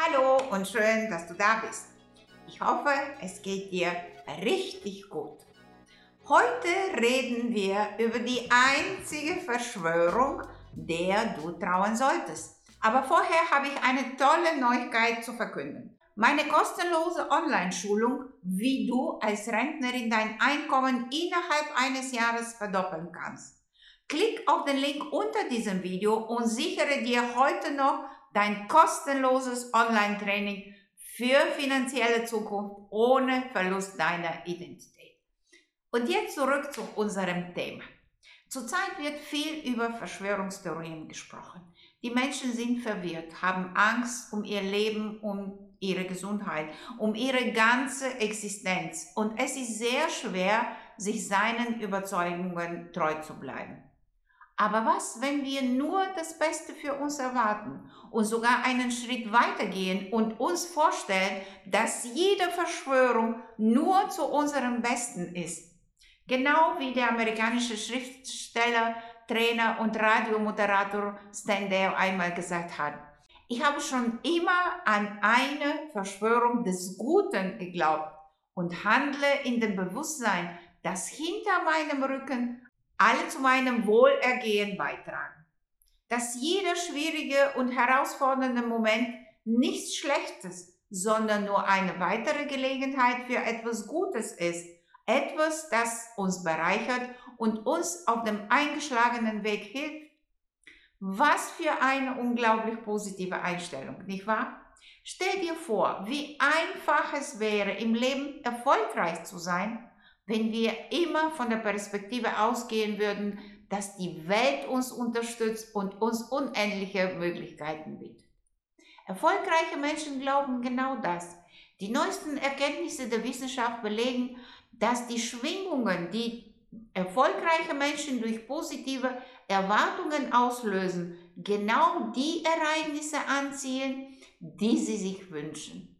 Hallo und schön, dass du da bist. Ich hoffe, es geht dir richtig gut. Heute reden wir über die einzige Verschwörung, der du trauen solltest. Aber vorher habe ich eine tolle Neuigkeit zu verkünden. Meine kostenlose Online-Schulung, wie du als Rentnerin dein Einkommen innerhalb eines Jahres verdoppeln kannst. Klick auf den Link unter diesem Video und sichere dir heute noch dein kostenloses Online-Training für finanzielle Zukunft ohne Verlust deiner Identität. Und jetzt zurück zu unserem Thema. Zurzeit wird viel über Verschwörungstheorien gesprochen. Die Menschen sind verwirrt, haben Angst um ihr Leben, um ihre Gesundheit, um ihre ganze Existenz. Und es ist sehr schwer, sich seinen Überzeugungen treu zu bleiben. Aber was, wenn wir nur das Beste für uns erwarten und sogar einen Schritt weitergehen und uns vorstellen, dass jede Verschwörung nur zu unserem Besten ist? Genau wie der amerikanische Schriftsteller, Trainer und Radiomoderator Stan Dale einmal gesagt hat. Ich habe schon immer an eine Verschwörung des Guten geglaubt und handle in dem Bewusstsein, dass hinter meinem Rücken alle zu meinem Wohlergehen beitragen. Dass jeder schwierige und herausfordernde Moment nichts Schlechtes, sondern nur eine weitere Gelegenheit für etwas Gutes ist. Etwas, das uns bereichert und uns auf dem eingeschlagenen Weg hilft. Was für eine unglaublich positive Einstellung, nicht wahr? Stell dir vor, wie einfach es wäre, im Leben erfolgreich zu sein wenn wir immer von der Perspektive ausgehen würden, dass die Welt uns unterstützt und uns unendliche Möglichkeiten bietet. Erfolgreiche Menschen glauben genau das. Die neuesten Erkenntnisse der Wissenschaft belegen, dass die Schwingungen, die erfolgreiche Menschen durch positive Erwartungen auslösen, genau die Ereignisse anziehen, die sie sich wünschen.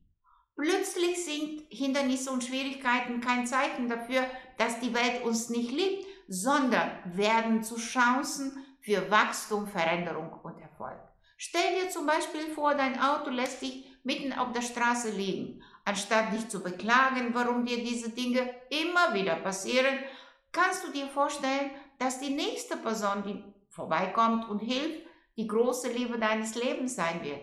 Plötzlich sind Hindernisse und Schwierigkeiten kein Zeichen dafür, dass die Welt uns nicht liebt, sondern werden zu Chancen für Wachstum, Veränderung und Erfolg. Stell dir zum Beispiel vor, dein Auto lässt dich mitten auf der Straße liegen. Anstatt dich zu beklagen, warum dir diese Dinge immer wieder passieren, kannst du dir vorstellen, dass die nächste Person, die vorbeikommt und hilft, die große Liebe deines Lebens sein wird.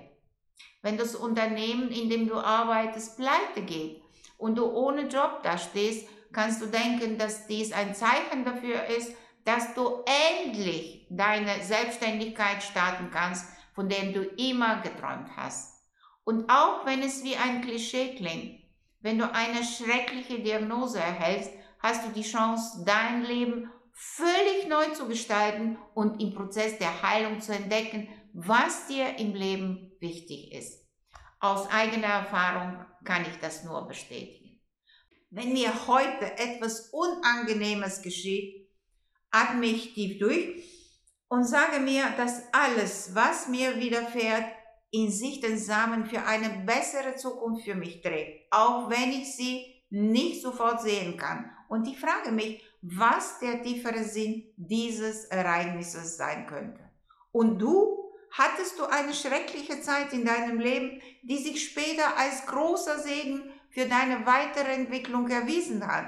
Wenn das Unternehmen, in dem du arbeitest, pleite geht und du ohne Job dastehst, kannst du denken, dass dies ein Zeichen dafür ist, dass du endlich deine Selbstständigkeit starten kannst, von dem du immer geträumt hast. Und auch wenn es wie ein Klischee klingt, wenn du eine schreckliche Diagnose erhältst, hast du die Chance, dein Leben völlig neu zu gestalten und im Prozess der Heilung zu entdecken, was dir im Leben wichtig ist. Aus eigener Erfahrung kann ich das nur bestätigen. Wenn mir heute etwas Unangenehmes geschieht, atme ich tief durch und sage mir, dass alles, was mir widerfährt, in sich den Samen für eine bessere Zukunft für mich trägt, auch wenn ich sie nicht sofort sehen kann. Und ich frage mich, was der tiefere Sinn dieses Ereignisses sein könnte. Und du hattest du eine schreckliche Zeit in deinem Leben, die sich später als großer Segen für deine weitere Entwicklung erwiesen hat.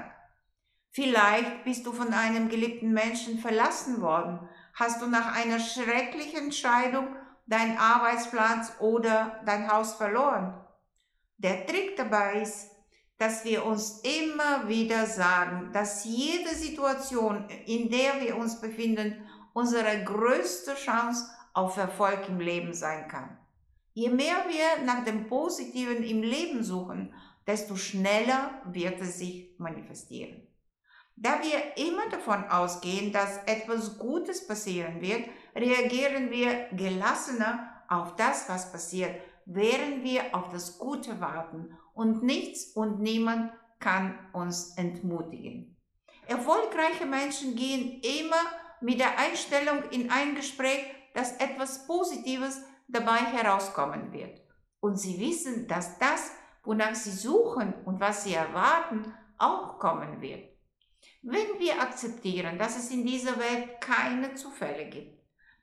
Vielleicht bist du von einem geliebten Menschen verlassen worden, hast du nach einer schrecklichen Scheidung deinen Arbeitsplatz oder dein Haus verloren. Der Trick dabei ist, dass wir uns immer wieder sagen, dass jede Situation, in der wir uns befinden, unsere größte Chance auf Erfolg im Leben sein kann. Je mehr wir nach dem Positiven im Leben suchen, desto schneller wird es sich manifestieren. Da wir immer davon ausgehen, dass etwas Gutes passieren wird, reagieren wir gelassener auf das, was passiert, während wir auf das Gute warten und nichts und niemand kann uns entmutigen. Erfolgreiche Menschen gehen immer mit der Einstellung in ein Gespräch, dass etwas Positives dabei herauskommen wird. Und sie wissen, dass das, wonach sie suchen und was sie erwarten, auch kommen wird. Wenn wir akzeptieren, dass es in dieser Welt keine Zufälle gibt,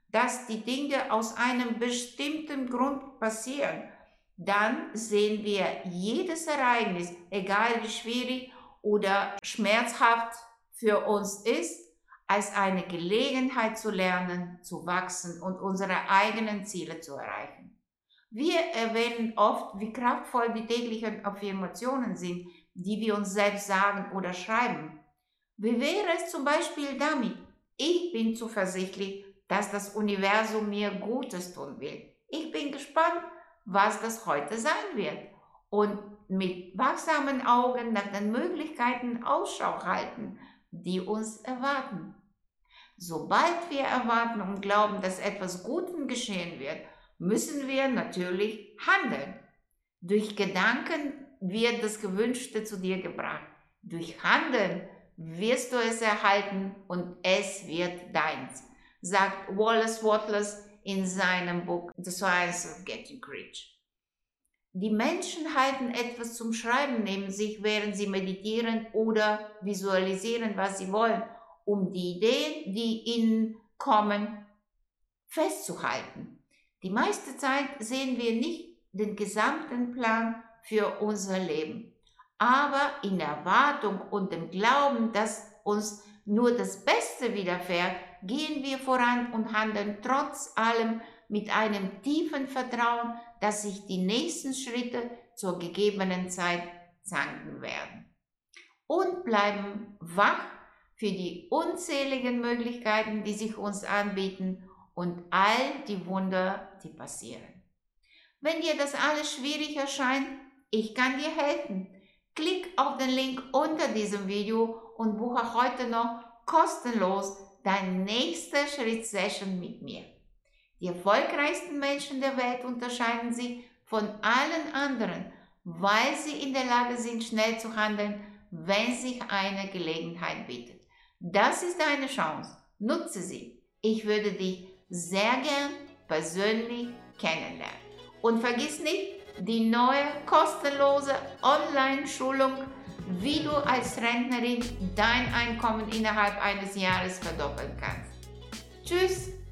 dass die Dinge aus einem bestimmten Grund passieren, dann sehen wir jedes Ereignis, egal wie schwierig oder schmerzhaft für uns ist, als eine Gelegenheit zu lernen, zu wachsen und unsere eigenen Ziele zu erreichen. Wir erwähnen oft, wie kraftvoll die täglichen Affirmationen sind, die wir uns selbst sagen oder schreiben. Wie wäre es zum Beispiel damit, ich bin zuversichtlich, dass das Universum mir Gutes tun will. Ich bin gespannt, was das heute sein wird und mit wachsamen Augen nach den Möglichkeiten Ausschau halten, die uns erwarten. Sobald wir erwarten und glauben, dass etwas Gutes geschehen wird, müssen wir natürlich handeln. Durch Gedanken wird das Gewünschte zu dir gebracht. Durch Handeln wirst du es erhalten und es wird deins, sagt Wallace Wattles in seinem Buch The Science of Getting Rich. Die Menschen halten etwas zum Schreiben neben sich, während sie meditieren oder visualisieren, was sie wollen, um die Ideen, die ihnen kommen, festzuhalten. Die meiste Zeit sehen wir nicht den gesamten Plan für unser Leben, aber in Erwartung und dem Glauben, dass uns nur das Beste widerfährt, gehen wir voran und handeln trotz allem mit einem tiefen Vertrauen, dass sich die nächsten Schritte zur gegebenen Zeit zanken werden. Und bleiben wach für die unzähligen Möglichkeiten, die sich uns anbieten und all die Wunder, die passieren. Wenn dir das alles schwierig erscheint, ich kann dir helfen. Klick auf den Link unter diesem Video und buche heute noch kostenlos deine nächste Schritt-Session mit mir. Die erfolgreichsten Menschen der Welt unterscheiden sich von allen anderen, weil sie in der Lage sind, schnell zu handeln, wenn sich eine Gelegenheit bietet. Das ist deine Chance. Nutze sie. Ich würde dich sehr gern persönlich kennenlernen. Und vergiss nicht, die neue kostenlose Online-Schulung, wie du als Rentnerin dein Einkommen innerhalb eines Jahres verdoppeln kannst. Tschüss